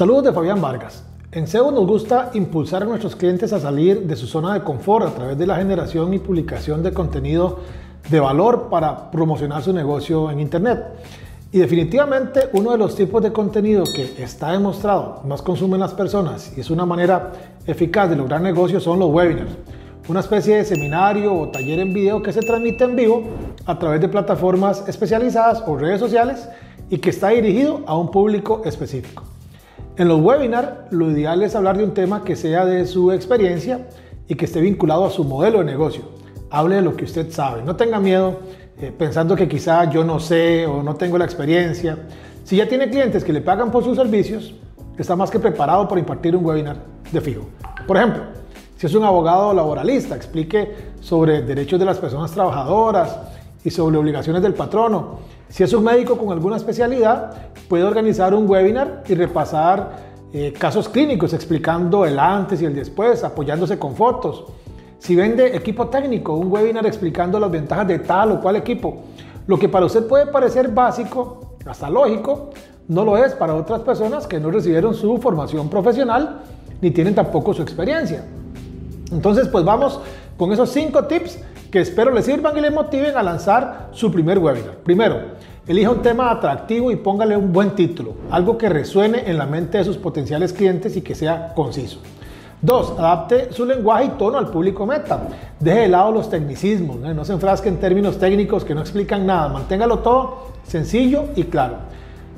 Saludos de Fabián Vargas. En SEO nos gusta impulsar a nuestros clientes a salir de su zona de confort a través de la generación y publicación de contenido de valor para promocionar su negocio en Internet. Y definitivamente uno de los tipos de contenido que está demostrado más consumen las personas y es una manera eficaz de lograr negocios son los webinars. Una especie de seminario o taller en video que se transmite en vivo a través de plataformas especializadas o redes sociales y que está dirigido a un público específico. En los webinars, lo ideal es hablar de un tema que sea de su experiencia y que esté vinculado a su modelo de negocio. Hable de lo que usted sabe. No tenga miedo eh, pensando que quizá yo no sé o no tengo la experiencia. Si ya tiene clientes que le pagan por sus servicios, está más que preparado para impartir un webinar de fijo. Por ejemplo, si es un abogado laboralista, explique sobre derechos de las personas trabajadoras y sobre obligaciones del patrono. Si es un médico con alguna especialidad, puede organizar un webinar y repasar eh, casos clínicos explicando el antes y el después, apoyándose con fotos. Si vende equipo técnico, un webinar explicando las ventajas de tal o cual equipo. Lo que para usted puede parecer básico, hasta lógico, no lo es para otras personas que no recibieron su formación profesional ni tienen tampoco su experiencia. Entonces, pues vamos con esos cinco tips que espero les sirvan y les motiven a lanzar su primer webinar. Primero, elija un tema atractivo y póngale un buen título, algo que resuene en la mente de sus potenciales clientes y que sea conciso. Dos, adapte su lenguaje y tono al público meta. Deje de lado los tecnicismos, no se enfrasque en términos técnicos que no explican nada. Manténgalo todo sencillo y claro.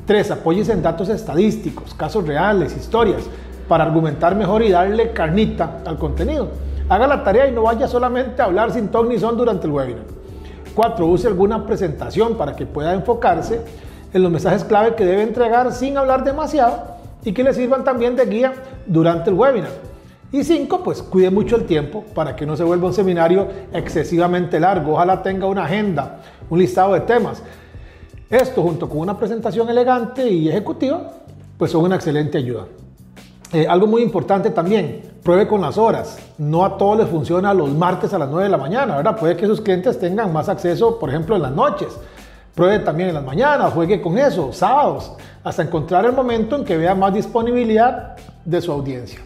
Tres, apóyese en datos estadísticos, casos reales, historias, para argumentar mejor y darle carnita al contenido. Haga la tarea y no vaya solamente a hablar sin ton ni son durante el webinar. 4. Use alguna presentación para que pueda enfocarse en los mensajes clave que debe entregar sin hablar demasiado y que le sirvan también de guía durante el webinar. Y 5. Pues cuide mucho el tiempo para que no se vuelva un seminario excesivamente largo. Ojalá tenga una agenda, un listado de temas. Esto junto con una presentación elegante y ejecutiva, pues son una excelente ayuda. Eh, algo muy importante también, pruebe con las horas. No a todos les funciona los martes a las 9 de la mañana, ¿verdad? Puede que sus clientes tengan más acceso, por ejemplo, en las noches. Pruebe también en las mañanas, juegue con eso, sábados, hasta encontrar el momento en que vea más disponibilidad de su audiencia.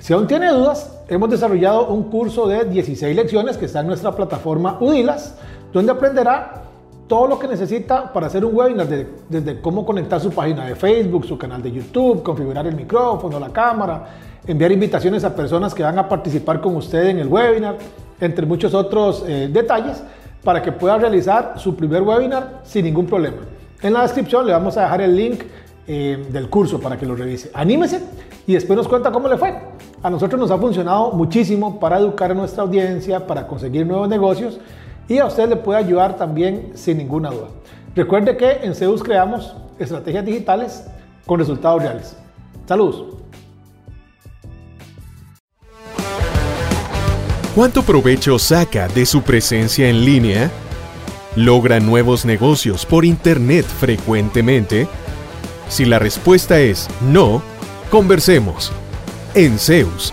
Si aún tiene dudas, hemos desarrollado un curso de 16 lecciones que está en nuestra plataforma Udilas, donde aprenderá todo lo que necesita para hacer un webinar, desde, cómo conectar su página de Facebook, su canal de YouTube, configurar el micrófono, la cámara, enviar invitaciones a personas que van a participar con usted en el webinar, entre muchos otros eh, detalles, para que pueda realizar su primer webinar sin ningún problema. En la descripción le vamos a dejar el link eh, del curso para que lo revise. Anímese y después nos cuenta cómo le fue. A nosotros nos ha funcionado muchísimo para educar a nuestra audiencia, para conseguir nuevos negocios y a usted le puede ayudar también sin ninguna duda. Recuerde que en Zeus creamos estrategias digitales con resultados reales. Saludos. ¿Cuánto provecho saca de su presencia en línea? ¿Logra nuevos negocios por Internet frecuentemente? Si la respuesta es no, conversemos. En Zeus